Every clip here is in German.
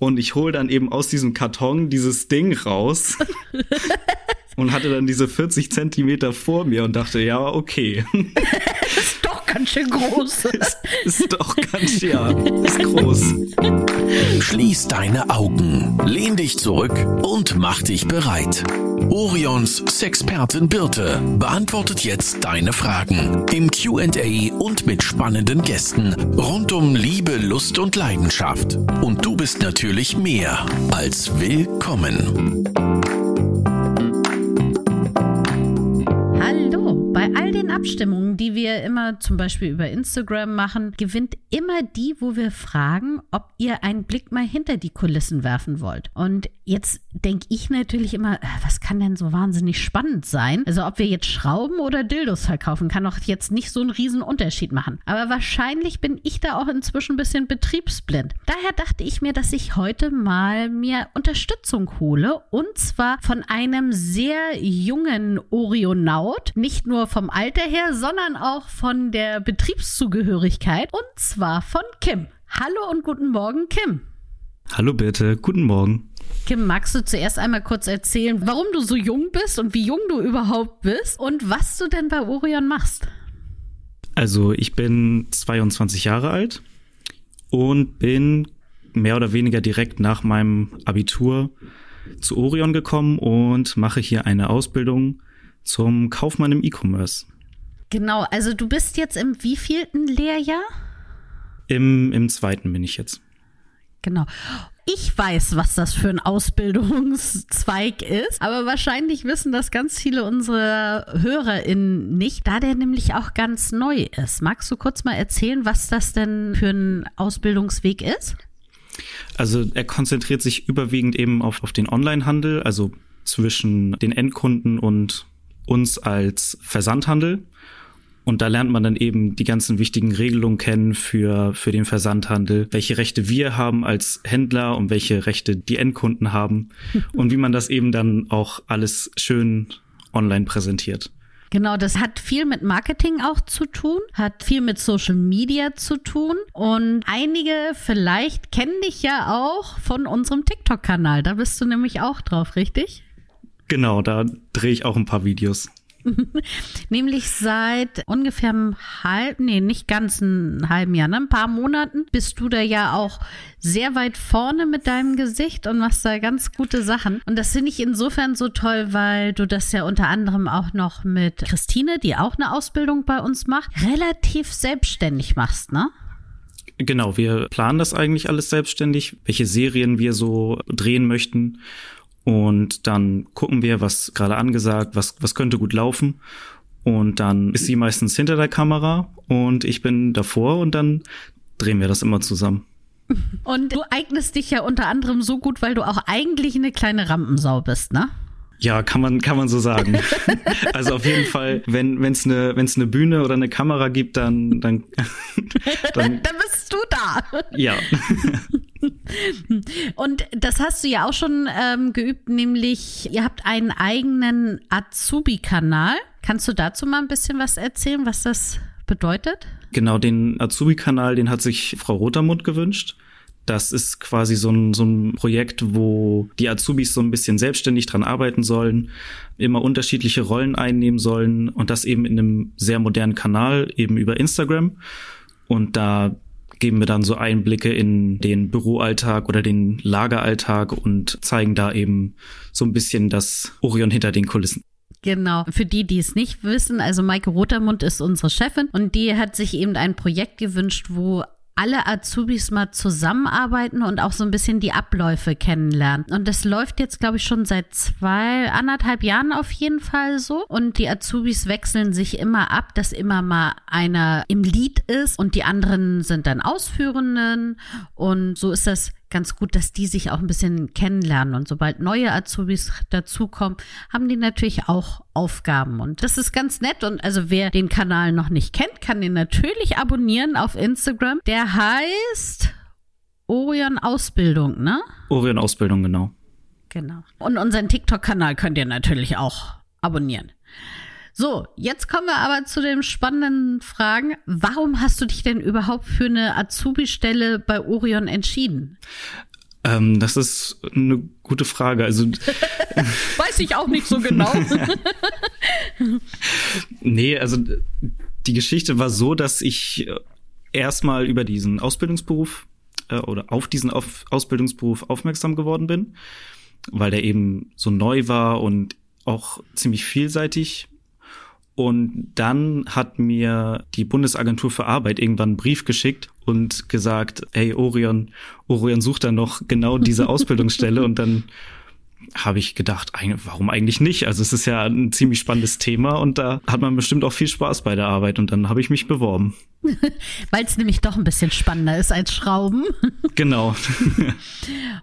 Und ich hole dann eben aus diesem Karton dieses Ding raus und hatte dann diese 40 Zentimeter vor mir und dachte, ja, okay. ist doch ganz schön groß. ist, ist doch ganz, ja, ist groß. Schließ deine Augen, lehn dich zurück und mach dich bereit. Orions Sexpertin Birte beantwortet jetzt deine Fragen im QA und mit spannenden Gästen rund um Liebe, Lust und Leidenschaft. Und du bist natürlich mehr als willkommen. Abstimmungen, die wir immer zum Beispiel über Instagram machen, gewinnt immer die, wo wir fragen, ob ihr einen Blick mal hinter die Kulissen werfen wollt. Und jetzt denke ich natürlich immer, äh, was kann denn so wahnsinnig spannend sein? Also ob wir jetzt Schrauben oder Dildos verkaufen, kann doch jetzt nicht so einen riesen Unterschied machen. Aber wahrscheinlich bin ich da auch inzwischen ein bisschen betriebsblind. Daher dachte ich mir, dass ich heute mal mir Unterstützung hole und zwar von einem sehr jungen Orionaut, nicht nur vom Alter her, sondern auch von der Betriebszugehörigkeit und zwar von Kim. Hallo und guten Morgen, Kim. Hallo bitte, guten Morgen. Kim, magst du zuerst einmal kurz erzählen, warum du so jung bist und wie jung du überhaupt bist und was du denn bei Orion machst? Also ich bin 22 Jahre alt und bin mehr oder weniger direkt nach meinem Abitur zu Orion gekommen und mache hier eine Ausbildung zum Kaufmann im E-Commerce. Genau, also du bist jetzt im wievielten Lehrjahr? Im, Im zweiten bin ich jetzt. Genau. Ich weiß, was das für ein Ausbildungszweig ist, aber wahrscheinlich wissen das ganz viele unserer HörerInnen nicht, da der nämlich auch ganz neu ist. Magst du kurz mal erzählen, was das denn für ein Ausbildungsweg ist? Also er konzentriert sich überwiegend eben auf, auf den Onlinehandel, also zwischen den Endkunden und uns als Versandhandel. Und da lernt man dann eben die ganzen wichtigen Regelungen kennen für, für den Versandhandel, welche Rechte wir haben als Händler und welche Rechte die Endkunden haben und wie man das eben dann auch alles schön online präsentiert. Genau, das hat viel mit Marketing auch zu tun, hat viel mit Social Media zu tun und einige vielleicht kennen dich ja auch von unserem TikTok-Kanal. Da bist du nämlich auch drauf, richtig? Genau, da drehe ich auch ein paar Videos. Nämlich seit ungefähr einem halben, nee, nicht ganz einem halben Jahr, ne? ein paar Monaten bist du da ja auch sehr weit vorne mit deinem Gesicht und machst da ganz gute Sachen. Und das finde ich insofern so toll, weil du das ja unter anderem auch noch mit Christine, die auch eine Ausbildung bei uns macht, relativ selbstständig machst, ne? Genau, wir planen das eigentlich alles selbstständig, welche Serien wir so drehen möchten. Und dann gucken wir, was gerade angesagt, was, was könnte gut laufen. Und dann ist sie meistens hinter der Kamera und ich bin davor und dann drehen wir das immer zusammen. Und du eignest dich ja unter anderem so gut, weil du auch eigentlich eine kleine Rampensau bist, ne? Ja, kann man, kann man so sagen. also auf jeden Fall, wenn es eine wenn's eine Bühne oder eine Kamera gibt, dann, dann, dann, dann bist du da. Ja. Und das hast du ja auch schon ähm, geübt, nämlich ihr habt einen eigenen Azubi-Kanal. Kannst du dazu mal ein bisschen was erzählen, was das bedeutet? Genau, den Azubi-Kanal, den hat sich Frau Rotermund gewünscht. Das ist quasi so ein, so ein Projekt, wo die Azubis so ein bisschen selbstständig dran arbeiten sollen, immer unterschiedliche Rollen einnehmen sollen und das eben in einem sehr modernen Kanal, eben über Instagram. Und da geben wir dann so Einblicke in den Büroalltag oder den Lageralltag und zeigen da eben so ein bisschen das Orion hinter den Kulissen. Genau. Für die, die es nicht wissen, also Maike Rotermund ist unsere Chefin und die hat sich eben ein Projekt gewünscht, wo alle Azubis mal zusammenarbeiten und auch so ein bisschen die Abläufe kennenlernen. Und das läuft jetzt, glaube ich, schon seit zwei, anderthalb Jahren auf jeden Fall so. Und die Azubis wechseln sich immer ab, dass immer mal einer im Lied ist und die anderen sind dann Ausführenden. Und so ist das ganz gut, dass die sich auch ein bisschen kennenlernen. Und sobald neue Azubis dazukommen, haben die natürlich auch Aufgaben. Und das ist ganz nett. Und also wer den Kanal noch nicht kennt, kann den natürlich abonnieren auf Instagram. Der heißt Orion Ausbildung, ne? Orion Ausbildung, genau. Genau. Und unseren TikTok-Kanal könnt ihr natürlich auch abonnieren. So, jetzt kommen wir aber zu den spannenden Fragen. Warum hast du dich denn überhaupt für eine Azubi-Stelle bei Orion entschieden? Ähm, das ist eine gute Frage. Also weiß ich auch nicht so genau. nee, also die Geschichte war so, dass ich erstmal über diesen Ausbildungsberuf äh, oder auf diesen auf Ausbildungsberuf aufmerksam geworden bin, weil der eben so neu war und auch ziemlich vielseitig. Und dann hat mir die Bundesagentur für Arbeit irgendwann einen Brief geschickt und gesagt, hey Orion, Orion sucht da noch genau diese Ausbildungsstelle und dann habe ich gedacht, warum eigentlich nicht? Also es ist ja ein ziemlich spannendes Thema und da hat man bestimmt auch viel Spaß bei der Arbeit und dann habe ich mich beworben. Weil es nämlich doch ein bisschen spannender ist als Schrauben. Genau.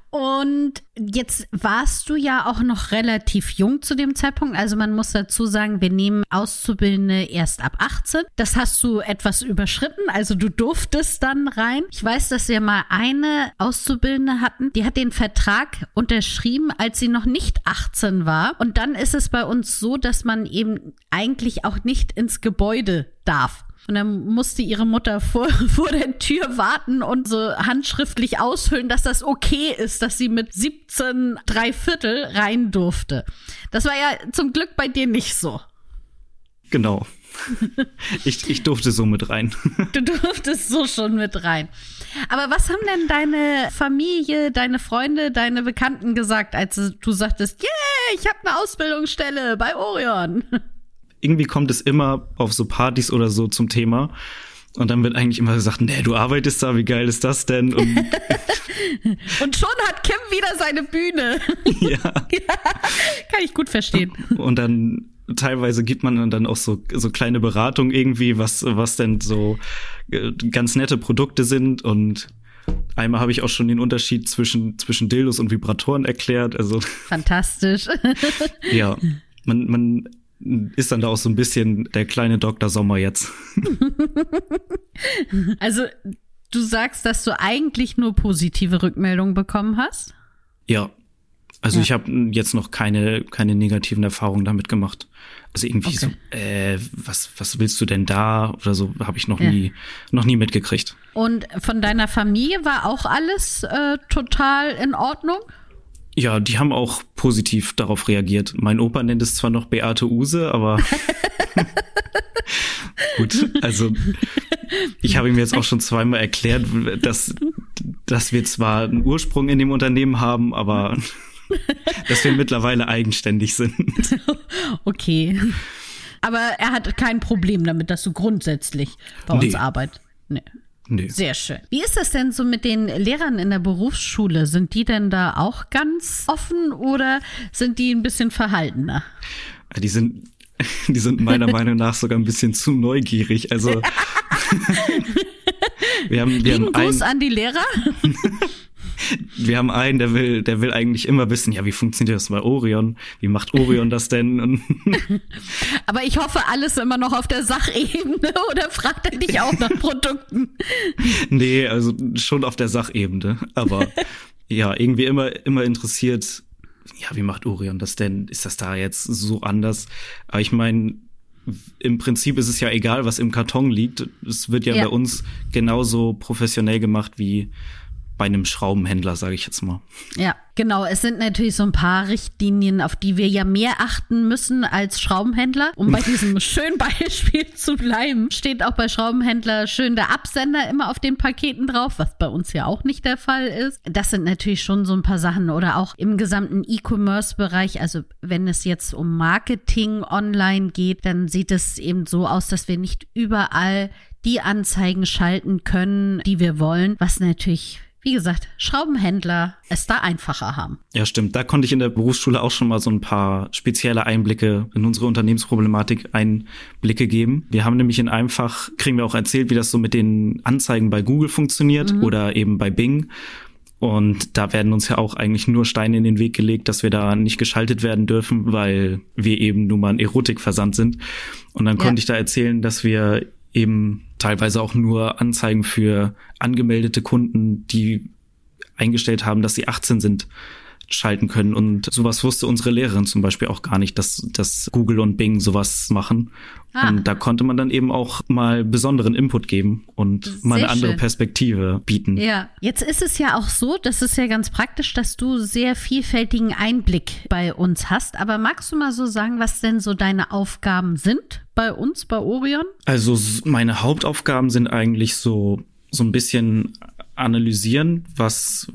Und jetzt warst du ja auch noch relativ jung zu dem Zeitpunkt. Also man muss dazu sagen, wir nehmen Auszubildende erst ab 18. Das hast du etwas überschritten. Also du durftest dann rein. Ich weiß, dass wir mal eine Auszubildende hatten, die hat den Vertrag unterschrieben, als sie noch nicht 18 war. Und dann ist es bei uns so, dass man eben eigentlich auch nicht ins Gebäude darf. Und dann musste ihre Mutter vor, vor der Tür warten und so handschriftlich ausfüllen, dass das okay ist, dass sie mit 17 drei Viertel rein durfte. Das war ja zum Glück bei dir nicht so. Genau. Ich, ich durfte so mit rein. Du durftest so schon mit rein. Aber was haben denn deine Familie, deine Freunde, deine Bekannten gesagt, als du sagtest, yeah, ich habe eine Ausbildungsstelle bei Orion? Irgendwie kommt es immer auf so Partys oder so zum Thema. Und dann wird eigentlich immer gesagt, nee, du arbeitest da, wie geil ist das denn? Und, und schon hat Kim wieder seine Bühne. Ja. ja. Kann ich gut verstehen. Und dann teilweise gibt man dann auch so, so kleine Beratungen irgendwie, was, was denn so äh, ganz nette Produkte sind und Einmal habe ich auch schon den Unterschied zwischen, zwischen Dildos und Vibratoren erklärt. Also fantastisch. ja, man, man ist dann da auch so ein bisschen der kleine Dr. Sommer jetzt. also du sagst, dass du eigentlich nur positive Rückmeldungen bekommen hast? Ja. Also ja. ich habe jetzt noch keine, keine negativen Erfahrungen damit gemacht. Also irgendwie okay. so, äh, was, was willst du denn da? Oder so habe ich noch ja. nie, noch nie mitgekriegt. Und von deiner Familie war auch alles äh, total in Ordnung? Ja, die haben auch positiv darauf reagiert. Mein Opa nennt es zwar noch Beate Use, aber gut, also ich habe ihm jetzt auch schon zweimal erklärt, dass, dass wir zwar einen Ursprung in dem Unternehmen haben, aber dass wir mittlerweile eigenständig sind. Okay. Aber er hat kein Problem damit, dass du grundsätzlich bei nee. uns arbeitest. Nee. Nee. Sehr schön. Wie ist das denn so mit den Lehrern in der Berufsschule? Sind die denn da auch ganz offen oder sind die ein bisschen verhaltener? Die sind, die sind meiner Meinung nach sogar ein bisschen zu neugierig. Also wir haben, wir Lieben haben Gruß an die Lehrer. Wir haben einen, der will, der will eigentlich immer wissen, ja, wie funktioniert das bei Orion? Wie macht Orion das denn? Aber ich hoffe, alles immer noch auf der Sachebene oder fragt er dich auch nach Produkten? nee, also schon auf der Sachebene. Aber ja, irgendwie immer, immer interessiert, ja, wie macht Orion das denn? Ist das da jetzt so anders? Aber ich meine, im Prinzip ist es ja egal, was im Karton liegt. Es wird ja, ja. bei uns genauso professionell gemacht wie bei einem Schraubenhändler, sage ich jetzt mal. Ja, genau. Es sind natürlich so ein paar Richtlinien, auf die wir ja mehr achten müssen als Schraubenhändler. Um bei diesem schönen Beispiel zu bleiben, steht auch bei Schraubenhändler schön der Absender immer auf den Paketen drauf, was bei uns ja auch nicht der Fall ist. Das sind natürlich schon so ein paar Sachen oder auch im gesamten E-Commerce-Bereich. Also wenn es jetzt um Marketing online geht, dann sieht es eben so aus, dass wir nicht überall die Anzeigen schalten können, die wir wollen, was natürlich wie gesagt, Schraubenhändler es da einfacher haben. Ja, stimmt. Da konnte ich in der Berufsschule auch schon mal so ein paar spezielle Einblicke in unsere Unternehmensproblematik Einblicke geben. Wir haben nämlich in einem Fach, kriegen wir auch erzählt, wie das so mit den Anzeigen bei Google funktioniert mhm. oder eben bei Bing. Und da werden uns ja auch eigentlich nur Steine in den Weg gelegt, dass wir da nicht geschaltet werden dürfen, weil wir eben nun mal ein Erotikversand sind. Und dann ja. konnte ich da erzählen, dass wir eben teilweise auch nur Anzeigen für angemeldete Kunden, die eingestellt haben, dass sie 18 sind, schalten können. Und sowas wusste unsere Lehrerin zum Beispiel auch gar nicht, dass, dass Google und Bing sowas machen. Ah. Und da konnte man dann eben auch mal besonderen Input geben und Sehr mal eine andere schön. Perspektive bieten. Ja, jetzt ist es ja auch so, das ist ja ganz praktisch, dass du sehr vielfältigen Einblick bei uns hast. Aber magst du mal so sagen, was denn so deine Aufgaben sind bei uns, bei Orion? Also meine Hauptaufgaben sind eigentlich so, so ein bisschen analysieren, was,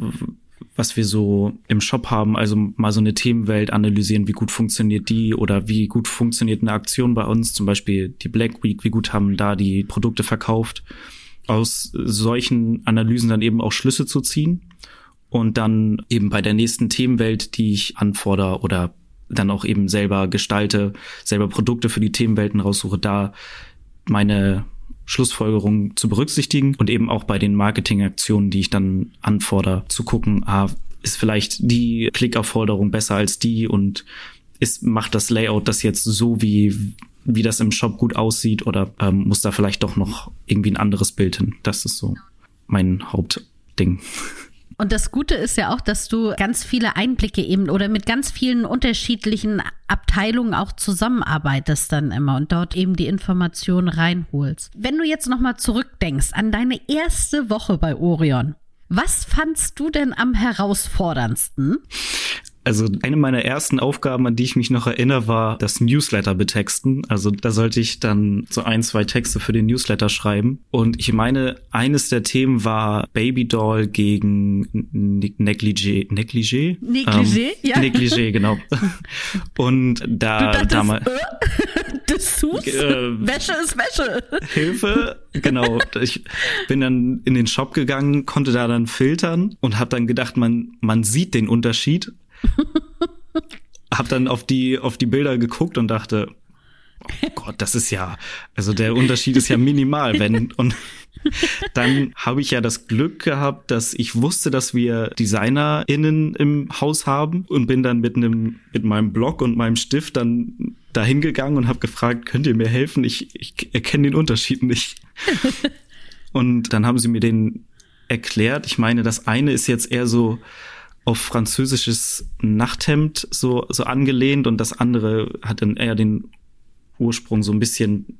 was wir so im Shop haben, also mal so eine Themenwelt analysieren, wie gut funktioniert die oder wie gut funktioniert eine Aktion bei uns, zum Beispiel die Black Week, wie gut haben da die Produkte verkauft. Aus solchen Analysen dann eben auch Schlüsse zu ziehen und dann eben bei der nächsten Themenwelt, die ich anfordere oder dann auch eben selber gestalte, selber Produkte für die Themenwelten raussuche, da meine Schlussfolgerungen zu berücksichtigen und eben auch bei den Marketingaktionen, die ich dann anfordere, zu gucken, ah, ist vielleicht die Klickaufforderung besser als die und ist, macht das Layout das jetzt so, wie, wie das im Shop gut aussieht oder ähm, muss da vielleicht doch noch irgendwie ein anderes Bild hin? Das ist so mein Hauptding. Und das Gute ist ja auch, dass du ganz viele Einblicke eben oder mit ganz vielen unterschiedlichen Abteilungen auch zusammenarbeitest dann immer und dort eben die Informationen reinholst. Wenn du jetzt nochmal zurückdenkst an deine erste Woche bei Orion, was fandst du denn am herausforderndsten? Also eine meiner ersten Aufgaben, an die ich mich noch erinnere, war das Newsletter betexten. Also da sollte ich dann so ein, zwei Texte für den Newsletter schreiben. Und ich meine, eines der Themen war Babydoll gegen Negligé. Negligé? Negligé, ähm, ja. Negligé, genau. Und da damals. Äh, Dessous? Äh, Wäsche ist Wäsche. Hilfe, genau. Ich bin dann in den Shop gegangen, konnte da dann filtern und habe dann gedacht, man, man sieht den Unterschied hab dann auf die, auf die Bilder geguckt und dachte, oh Gott, das ist ja, also der Unterschied ist ja minimal, wenn, und dann habe ich ja das Glück gehabt, dass ich wusste, dass wir DesignerInnen im Haus haben und bin dann mit einem, mit meinem Blog und meinem Stift dann dahin gegangen und habe gefragt, könnt ihr mir helfen? Ich, ich erkenne den Unterschied nicht. und dann haben sie mir den erklärt. Ich meine, das eine ist jetzt eher so, auf französisches Nachthemd so, so angelehnt und das andere hat dann eher den Ursprung so ein bisschen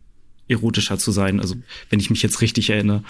erotischer zu sein, also wenn ich mich jetzt richtig erinnere.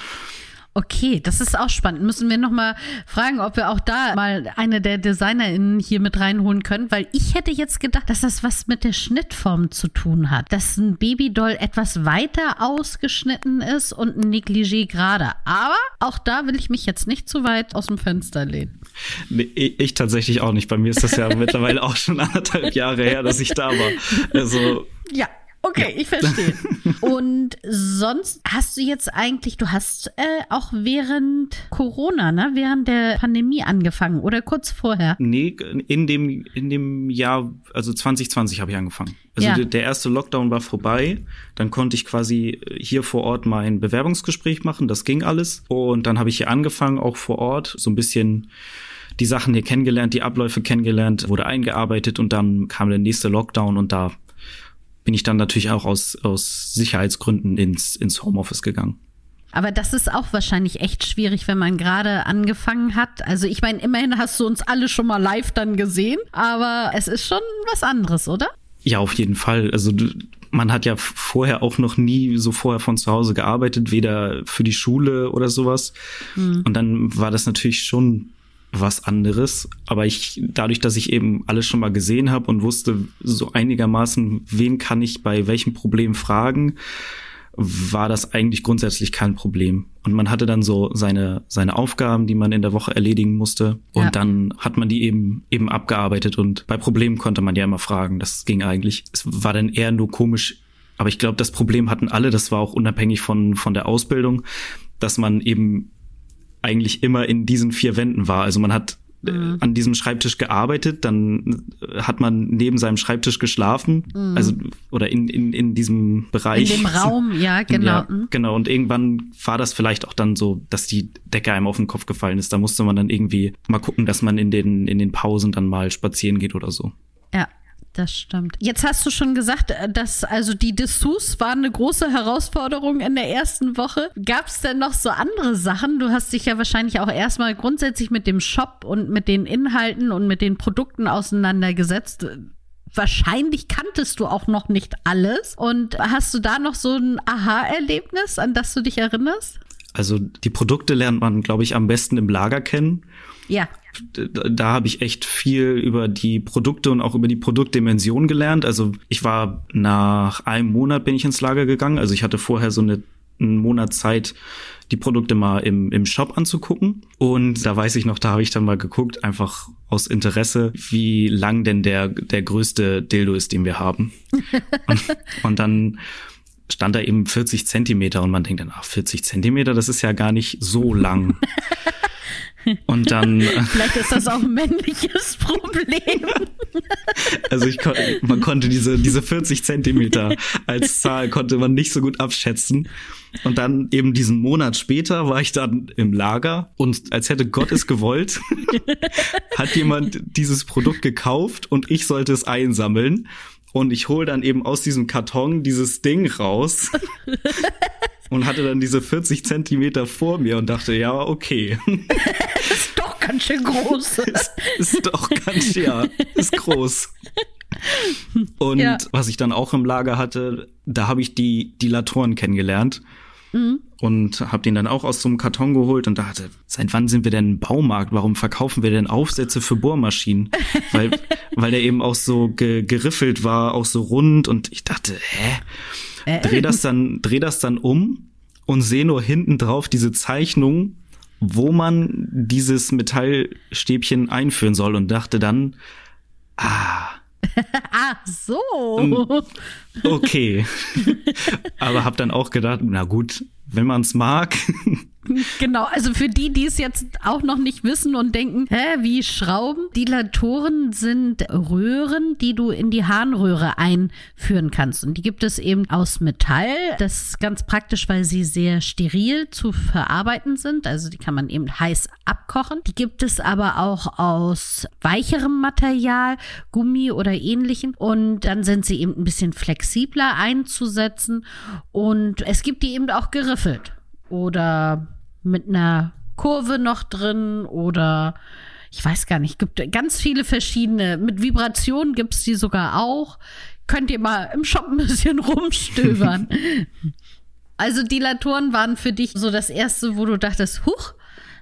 Okay, das ist auch spannend. Müssen wir noch mal fragen, ob wir auch da mal eine der DesignerInnen hier mit reinholen können, weil ich hätte jetzt gedacht, dass das was mit der Schnittform zu tun hat. Dass ein Babydoll etwas weiter ausgeschnitten ist und ein Negligé gerade. Aber auch da will ich mich jetzt nicht zu weit aus dem Fenster lehnen. Nee, ich tatsächlich auch nicht. Bei mir ist das ja mittlerweile auch schon anderthalb Jahre her, dass ich da war. Also. Ja, Okay, ich verstehe. Und sonst hast du jetzt eigentlich, du hast äh, auch während Corona, ne, während der Pandemie angefangen oder kurz vorher? Nee, in dem, in dem Jahr, also 2020 habe ich angefangen. Also ja. der erste Lockdown war vorbei. Dann konnte ich quasi hier vor Ort mein Bewerbungsgespräch machen. Das ging alles. Und dann habe ich hier angefangen, auch vor Ort, so ein bisschen die Sachen hier kennengelernt, die Abläufe kennengelernt, wurde eingearbeitet und dann kam der nächste Lockdown und da bin ich dann natürlich auch aus, aus Sicherheitsgründen ins, ins Homeoffice gegangen. Aber das ist auch wahrscheinlich echt schwierig, wenn man gerade angefangen hat. Also ich meine, immerhin hast du uns alle schon mal live dann gesehen, aber es ist schon was anderes, oder? Ja, auf jeden Fall. Also man hat ja vorher auch noch nie so vorher von zu Hause gearbeitet, weder für die Schule oder sowas. Hm. Und dann war das natürlich schon was anderes. Aber ich, dadurch, dass ich eben alles schon mal gesehen habe und wusste so einigermaßen, wen kann ich bei welchem Problem fragen, war das eigentlich grundsätzlich kein Problem. Und man hatte dann so seine, seine Aufgaben, die man in der Woche erledigen musste. Und ja. dann hat man die eben, eben abgearbeitet. Und bei Problemen konnte man ja immer fragen. Das ging eigentlich. Es war dann eher nur komisch. Aber ich glaube, das Problem hatten alle. Das war auch unabhängig von, von der Ausbildung, dass man eben eigentlich immer in diesen vier Wänden war. Also man hat äh, mhm. an diesem Schreibtisch gearbeitet, dann äh, hat man neben seinem Schreibtisch geschlafen, mhm. also oder in, in, in diesem Bereich. In dem Raum, ja, genau. Ja, mhm. genau. Und irgendwann war das vielleicht auch dann so, dass die Decke einem auf den Kopf gefallen ist. Da musste man dann irgendwie mal gucken, dass man in den, in den Pausen dann mal spazieren geht oder so. Das stimmt. Jetzt hast du schon gesagt, äh, dass also die Dessous waren eine große Herausforderung in der ersten Woche. Gab es denn noch so andere Sachen? Du hast dich ja wahrscheinlich auch erstmal grundsätzlich mit dem Shop und mit den Inhalten und mit den Produkten auseinandergesetzt. Wahrscheinlich kanntest du auch noch nicht alles. Und hast du da noch so ein Aha-Erlebnis, an das du dich erinnerst? Also die Produkte lernt man, glaube ich, am besten im Lager kennen. Ja da, habe ich echt viel über die Produkte und auch über die Produktdimension gelernt. Also ich war nach einem Monat bin ich ins Lager gegangen. Also ich hatte vorher so eine einen Monat Zeit, die Produkte mal im, im Shop anzugucken. Und da weiß ich noch, da habe ich dann mal geguckt, einfach aus Interesse, wie lang denn der, der größte Dildo ist, den wir haben. und, und dann stand da eben 40 Zentimeter und man denkt dann, ach, 40 Zentimeter, das ist ja gar nicht so lang. Und dann. Vielleicht ist das auch ein männliches Problem. Also ich man konnte diese, diese 40 Zentimeter als Zahl konnte man nicht so gut abschätzen. Und dann eben diesen Monat später war ich dann im Lager und als hätte Gott es gewollt, hat jemand dieses Produkt gekauft und ich sollte es einsammeln. Und ich hole dann eben aus diesem Karton dieses Ding raus und hatte dann diese 40 Zentimeter vor mir und dachte, ja, okay. ist doch ganz schön groß. ist, ist doch ganz, ja, ist groß. Und ja. was ich dann auch im Lager hatte, da habe ich die Dilatoren kennengelernt. Mhm. Und habe den dann auch aus so einem Karton geholt und dachte, seit wann sind wir denn im Baumarkt? Warum verkaufen wir denn Aufsätze für Bohrmaschinen? weil, weil der eben auch so ge geriffelt war, auch so rund und ich dachte, hä? Äh. Dreh das dann, dreh das dann um und sehe nur hinten drauf diese Zeichnung, wo man dieses Metallstäbchen einführen soll und dachte dann, ah. Ach so. Ähm, okay. Aber hab dann auch gedacht, na gut, wenn man es mag. Genau, also für die, die es jetzt auch noch nicht wissen und denken, hä, wie Schrauben? Dilatoren sind Röhren, die du in die Harnröhre einführen kannst. Und die gibt es eben aus Metall. Das ist ganz praktisch, weil sie sehr steril zu verarbeiten sind. Also die kann man eben heiß abkochen. Die gibt es aber auch aus weicherem Material, Gummi oder ähnlichem. Und dann sind sie eben ein bisschen flexibler einzusetzen. Und es gibt die eben auch geriffelt oder mit einer Kurve noch drin oder ich weiß gar nicht, gibt ganz viele verschiedene. Mit Vibrationen gibt es die sogar auch. Könnt ihr mal im Shop ein bisschen rumstöbern. also Dilatoren waren für dich so das erste, wo du dachtest, huch,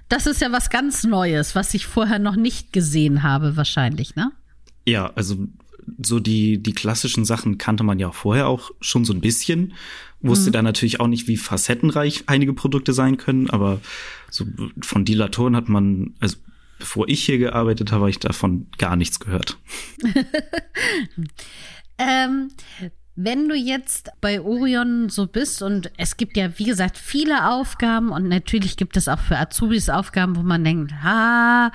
das ist ja was ganz Neues, was ich vorher noch nicht gesehen habe, wahrscheinlich, ne? Ja, also so die, die klassischen Sachen kannte man ja vorher auch schon so ein bisschen. Wusste mhm. dann natürlich auch nicht, wie facettenreich einige Produkte sein können, aber so von Dilatoren hat man, also bevor ich hier gearbeitet habe, habe ich davon gar nichts gehört. ähm, wenn du jetzt bei Orion so bist und es gibt ja, wie gesagt, viele Aufgaben und natürlich gibt es auch für Azubis Aufgaben, wo man denkt, ah,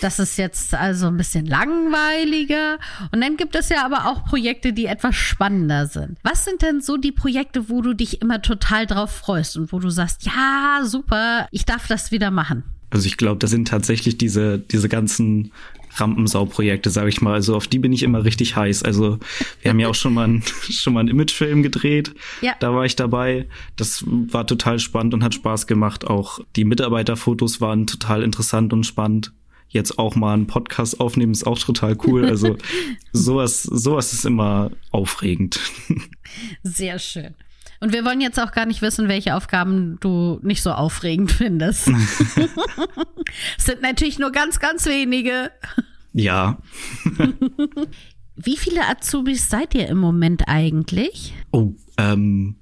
das ist jetzt also ein bisschen langweiliger. Und dann gibt es ja aber auch Projekte, die etwas spannender sind. Was sind denn so die Projekte, wo du dich immer total drauf freust und wo du sagst, ja, super, ich darf das wieder machen? Also ich glaube, das sind tatsächlich diese, diese ganzen Rampensau-Projekte, sage ich mal. Also auf die bin ich immer richtig heiß. Also wir haben ja auch schon mal, ein, schon mal einen Imagefilm gedreht. Ja. Da war ich dabei. Das war total spannend und hat Spaß gemacht. Auch die Mitarbeiterfotos waren total interessant und spannend jetzt auch mal einen Podcast aufnehmen, ist auch total cool. Also sowas, sowas ist immer aufregend. Sehr schön. Und wir wollen jetzt auch gar nicht wissen, welche Aufgaben du nicht so aufregend findest. es sind natürlich nur ganz, ganz wenige. Ja. Wie viele Azubis seid ihr im Moment eigentlich? Oh, ähm,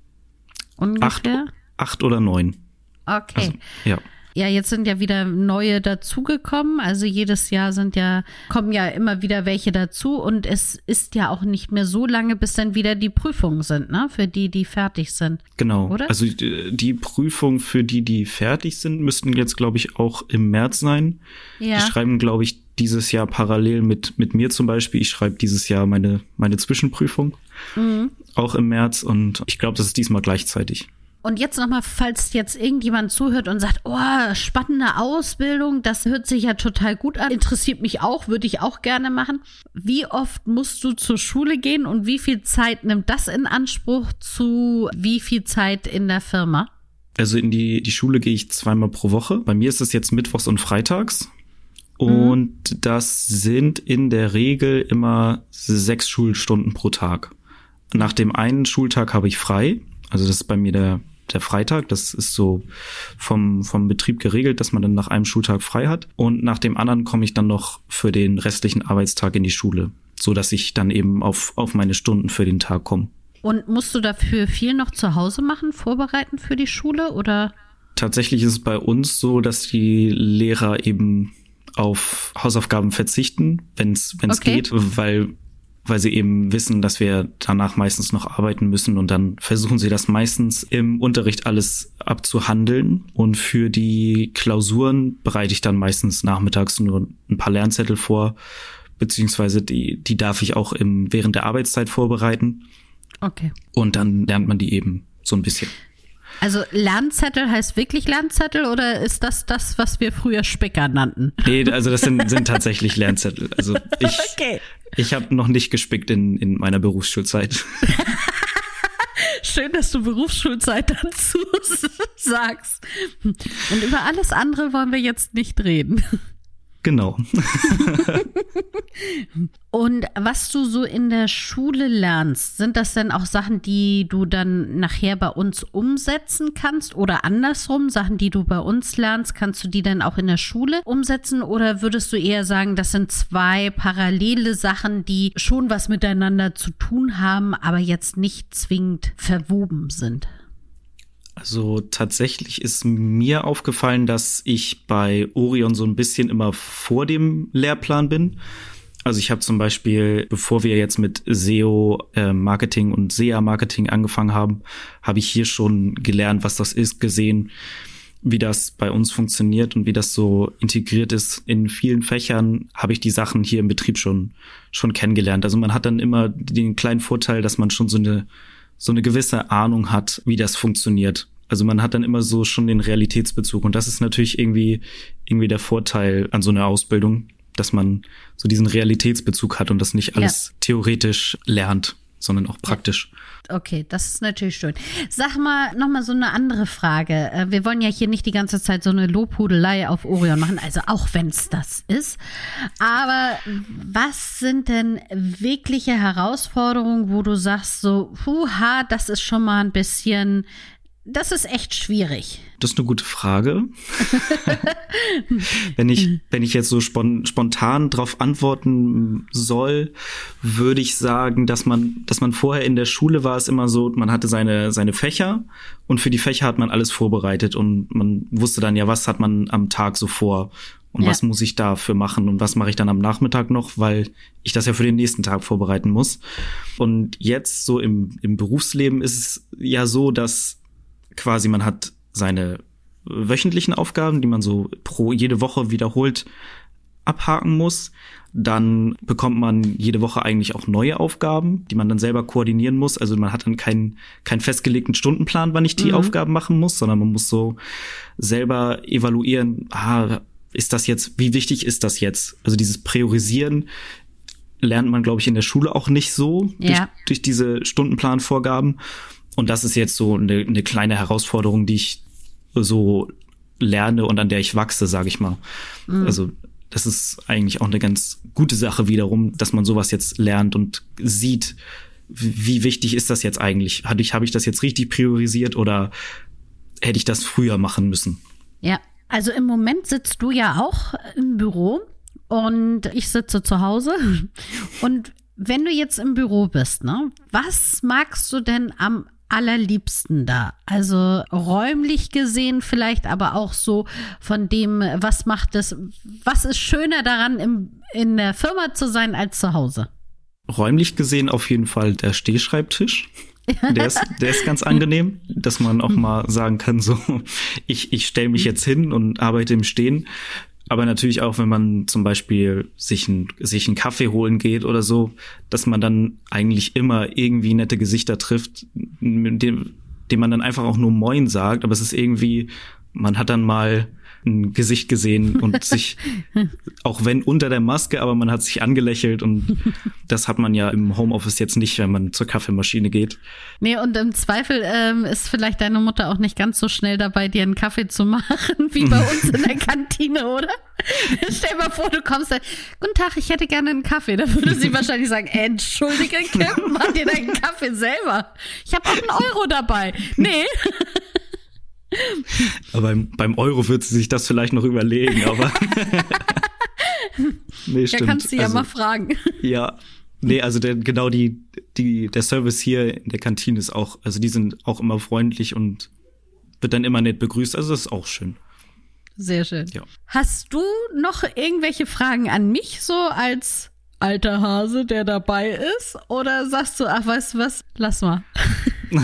Ungefähr? Acht, acht oder neun. Okay. Also, ja. Ja, jetzt sind ja wieder neue dazugekommen. Also jedes Jahr sind ja, kommen ja immer wieder welche dazu und es ist ja auch nicht mehr so lange, bis dann wieder die Prüfungen sind, ne? Für die, die fertig sind. Genau. Oder? Also die, die Prüfung für die, die fertig sind, müssten jetzt, glaube ich, auch im März sein. Ja. Die schreiben, glaube ich, dieses Jahr parallel mit, mit mir zum Beispiel. Ich schreibe dieses Jahr meine, meine Zwischenprüfung. Mhm. Auch im März und ich glaube, das ist diesmal gleichzeitig. Und jetzt nochmal, falls jetzt irgendjemand zuhört und sagt, oh, spannende Ausbildung, das hört sich ja total gut an, interessiert mich auch, würde ich auch gerne machen. Wie oft musst du zur Schule gehen und wie viel Zeit nimmt das in Anspruch zu wie viel Zeit in der Firma? Also in die, die Schule gehe ich zweimal pro Woche. Bei mir ist es jetzt mittwochs und freitags. Und mhm. das sind in der Regel immer sechs Schulstunden pro Tag. Nach dem einen Schultag habe ich frei. Also das ist bei mir der, der Freitag. Das ist so vom, vom Betrieb geregelt, dass man dann nach einem Schultag frei hat. Und nach dem anderen komme ich dann noch für den restlichen Arbeitstag in die Schule, so dass ich dann eben auf, auf meine Stunden für den Tag komme. Und musst du dafür viel noch zu Hause machen, vorbereiten für die Schule oder? Tatsächlich ist es bei uns so, dass die Lehrer eben auf Hausaufgaben verzichten, wenn es okay. geht, weil weil sie eben wissen, dass wir danach meistens noch arbeiten müssen und dann versuchen sie das meistens im Unterricht alles abzuhandeln und für die Klausuren bereite ich dann meistens nachmittags nur ein paar Lernzettel vor, beziehungsweise die, die darf ich auch im, während der Arbeitszeit vorbereiten. Okay. Und dann lernt man die eben so ein bisschen. Also Lernzettel heißt wirklich Lernzettel oder ist das das, was wir früher Spicker nannten? Nee, also das sind, sind tatsächlich Lernzettel. Also ich, okay. ich habe noch nicht gespickt in, in meiner Berufsschulzeit. Schön, dass du Berufsschulzeit dazu sagst. Und über alles andere wollen wir jetzt nicht reden. Genau. Und was du so in der Schule lernst, sind das denn auch Sachen, die du dann nachher bei uns umsetzen kannst oder andersrum, Sachen, die du bei uns lernst, kannst du die dann auch in der Schule umsetzen oder würdest du eher sagen, das sind zwei parallele Sachen, die schon was miteinander zu tun haben, aber jetzt nicht zwingend verwoben sind? Also tatsächlich ist mir aufgefallen, dass ich bei Orion so ein bisschen immer vor dem Lehrplan bin. Also ich habe zum Beispiel, bevor wir jetzt mit SEO-Marketing äh, und SEA-Marketing angefangen haben, habe ich hier schon gelernt, was das ist, gesehen, wie das bei uns funktioniert und wie das so integriert ist. In vielen Fächern habe ich die Sachen hier im Betrieb schon, schon kennengelernt. Also man hat dann immer den kleinen Vorteil, dass man schon so eine so eine gewisse Ahnung hat, wie das funktioniert. Also man hat dann immer so schon den Realitätsbezug und das ist natürlich irgendwie irgendwie der Vorteil an so einer Ausbildung, dass man so diesen Realitätsbezug hat und das nicht alles ja. theoretisch lernt, sondern auch praktisch. Okay, das ist natürlich schön. Sag mal noch mal so eine andere Frage. Äh, wir wollen ja hier nicht die ganze Zeit so eine Lobhudelei auf Orion machen, also auch wenn es das ist. Aber was sind denn wirkliche Herausforderungen, wo du sagst so, huha, das ist schon mal ein bisschen das ist echt schwierig. Das ist eine gute Frage. wenn ich, wenn ich jetzt so spontan drauf antworten soll, würde ich sagen, dass man, dass man vorher in der Schule war es immer so, man hatte seine, seine Fächer und für die Fächer hat man alles vorbereitet und man wusste dann ja, was hat man am Tag so vor und ja. was muss ich dafür machen und was mache ich dann am Nachmittag noch, weil ich das ja für den nächsten Tag vorbereiten muss. Und jetzt so im, im Berufsleben ist es ja so, dass quasi man hat seine wöchentlichen Aufgaben, die man so pro jede Woche wiederholt abhaken muss. Dann bekommt man jede Woche eigentlich auch neue Aufgaben, die man dann selber koordinieren muss. Also man hat dann keinen, keinen festgelegten Stundenplan, wann ich die mhm. Aufgaben machen muss, sondern man muss so selber evaluieren, ah, ist das jetzt, wie wichtig ist das jetzt? Also dieses Priorisieren lernt man, glaube ich, in der Schule auch nicht so ja. durch, durch diese Stundenplanvorgaben. Und das ist jetzt so eine, eine kleine Herausforderung, die ich so lerne und an der ich wachse, sage ich mal. Mhm. Also das ist eigentlich auch eine ganz gute Sache wiederum, dass man sowas jetzt lernt und sieht, wie wichtig ist das jetzt eigentlich? Habe ich, hab ich das jetzt richtig priorisiert oder hätte ich das früher machen müssen? Ja, also im Moment sitzt du ja auch im Büro und ich sitze zu Hause. Und wenn du jetzt im Büro bist, ne, was magst du denn am allerliebsten da? Also räumlich gesehen vielleicht, aber auch so von dem, was macht es, was ist schöner daran, im, in der Firma zu sein als zu Hause? Räumlich gesehen auf jeden Fall der Stehschreibtisch. Der ist, der ist ganz angenehm, dass man auch mal sagen kann, so, ich, ich stelle mich jetzt hin und arbeite im Stehen. Aber natürlich auch, wenn man zum Beispiel sich, ein, sich einen Kaffee holen geht oder so, dass man dann eigentlich immer irgendwie nette Gesichter trifft, dem, dem man dann einfach auch nur Moin sagt, aber es ist irgendwie, man hat dann mal ein Gesicht gesehen und sich, auch wenn unter der Maske, aber man hat sich angelächelt und das hat man ja im Homeoffice jetzt nicht, wenn man zur Kaffeemaschine geht. Nee, und im Zweifel ähm, ist vielleicht deine Mutter auch nicht ganz so schnell dabei, dir einen Kaffee zu machen, wie bei uns in der Kantine, oder? Stell dir mal vor, du kommst da, guten Tag, ich hätte gerne einen Kaffee. Da würde sie wahrscheinlich sagen, entschuldige, Kim, mach dir deinen Kaffee selber. Ich habe auch einen Euro dabei. Nee. Aber beim, beim Euro wird sie sich das vielleicht noch überlegen, aber. nee, stimmt. Ja, kannst du ja also, mal fragen. Ja. Nee, also der, genau die, die, der Service hier in der Kantine ist auch, also die sind auch immer freundlich und wird dann immer nett begrüßt. Also das ist auch schön. Sehr schön. Ja. Hast du noch irgendwelche Fragen an mich so als alter Hase, der dabei ist? Oder sagst du, ach, weißt du was, lass mal.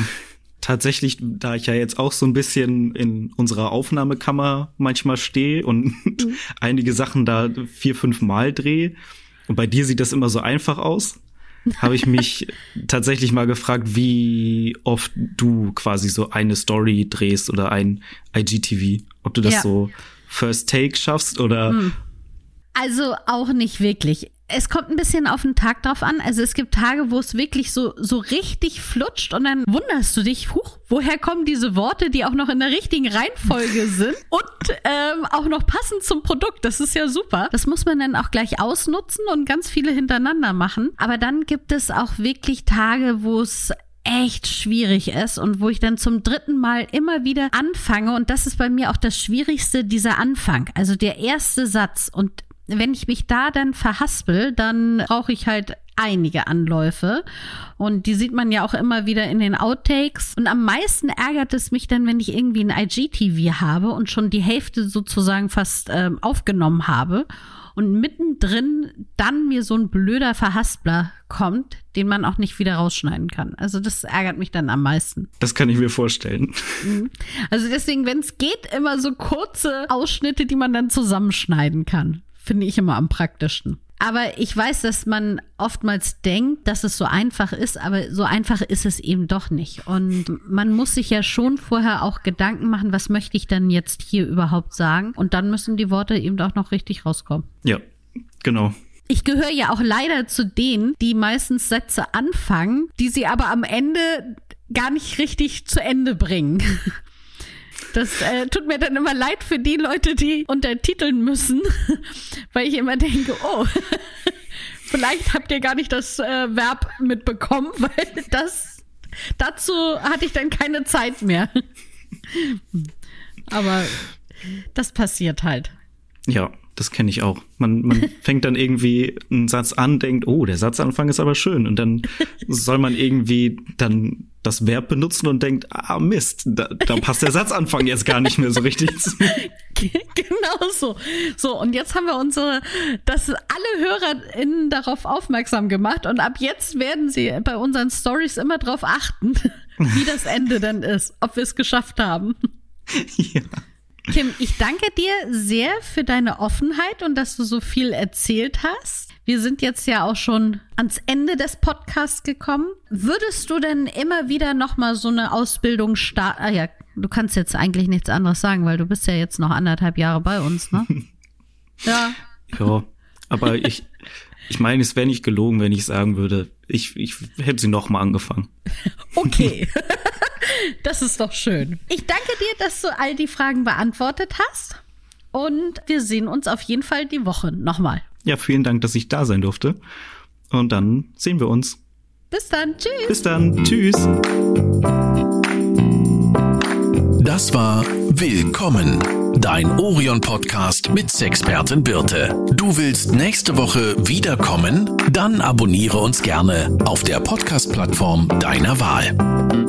tatsächlich, da ich ja jetzt auch so ein bisschen in unserer Aufnahmekammer manchmal stehe und mhm. einige Sachen da vier, fünf Mal drehe, und bei dir sieht das immer so einfach aus, habe ich mich tatsächlich mal gefragt, wie oft du quasi so eine Story drehst oder ein IGTV. Ob du das ja. so First Take schaffst oder. Hm. Also auch nicht wirklich es kommt ein bisschen auf den Tag drauf an. Also es gibt Tage, wo es wirklich so, so richtig flutscht und dann wunderst du dich, huch, woher kommen diese Worte, die auch noch in der richtigen Reihenfolge sind und ähm, auch noch passend zum Produkt. Das ist ja super. Das muss man dann auch gleich ausnutzen und ganz viele hintereinander machen. Aber dann gibt es auch wirklich Tage, wo es echt schwierig ist und wo ich dann zum dritten Mal immer wieder anfange und das ist bei mir auch das Schwierigste, dieser Anfang, also der erste Satz und wenn ich mich da dann verhaspel, dann brauche ich halt einige Anläufe. Und die sieht man ja auch immer wieder in den Outtakes. Und am meisten ärgert es mich dann, wenn ich irgendwie ein IGTV habe und schon die Hälfte sozusagen fast ähm, aufgenommen habe. Und mittendrin dann mir so ein blöder Verhaspler kommt, den man auch nicht wieder rausschneiden kann. Also das ärgert mich dann am meisten. Das kann ich mir vorstellen. Mhm. Also deswegen, wenn es geht, immer so kurze Ausschnitte, die man dann zusammenschneiden kann finde ich immer am praktischsten. Aber ich weiß, dass man oftmals denkt, dass es so einfach ist, aber so einfach ist es eben doch nicht. Und man muss sich ja schon vorher auch Gedanken machen, was möchte ich denn jetzt hier überhaupt sagen? Und dann müssen die Worte eben auch noch richtig rauskommen. Ja, genau. Ich gehöre ja auch leider zu denen, die meistens Sätze anfangen, die sie aber am Ende gar nicht richtig zu Ende bringen. Das äh, tut mir dann immer leid für die Leute, die untertiteln müssen, weil ich immer denke, oh, vielleicht habt ihr gar nicht das äh, Verb mitbekommen, weil das dazu hatte ich dann keine Zeit mehr. Aber das passiert halt. Ja, das kenne ich auch. Man, man fängt dann irgendwie einen Satz an, denkt, oh, der Satzanfang ist aber schön. Und dann soll man irgendwie dann das Verb benutzen und denkt, ah Mist, da, da passt der Satzanfang jetzt gar nicht mehr so richtig zu. genau so. So, und jetzt haben wir unsere, das alle HörerInnen darauf aufmerksam gemacht und ab jetzt werden sie bei unseren Stories immer darauf achten, wie das Ende denn ist, ob wir es geschafft haben. Ja. Kim, ich danke dir sehr für deine Offenheit und dass du so viel erzählt hast. Wir sind jetzt ja auch schon ans Ende des Podcasts gekommen. Würdest du denn immer wieder noch mal so eine Ausbildung starten? Ah ja, du kannst jetzt eigentlich nichts anderes sagen, weil du bist ja jetzt noch anderthalb Jahre bei uns, ne? ja. Ja, aber ich, ich meine, es wäre nicht gelogen, wenn ich sagen würde, ich, ich hätte sie noch mal angefangen. Okay. Das ist doch schön. Ich danke dir, dass du all die Fragen beantwortet hast. Und wir sehen uns auf jeden Fall die Woche nochmal. Ja, vielen Dank, dass ich da sein durfte. Und dann sehen wir uns. Bis dann. Tschüss. Bis dann. Tschüss. Das war Willkommen, dein Orion-Podcast mit Sexpertin Birte. Du willst nächste Woche wiederkommen? Dann abonniere uns gerne auf der Podcast-Plattform deiner Wahl.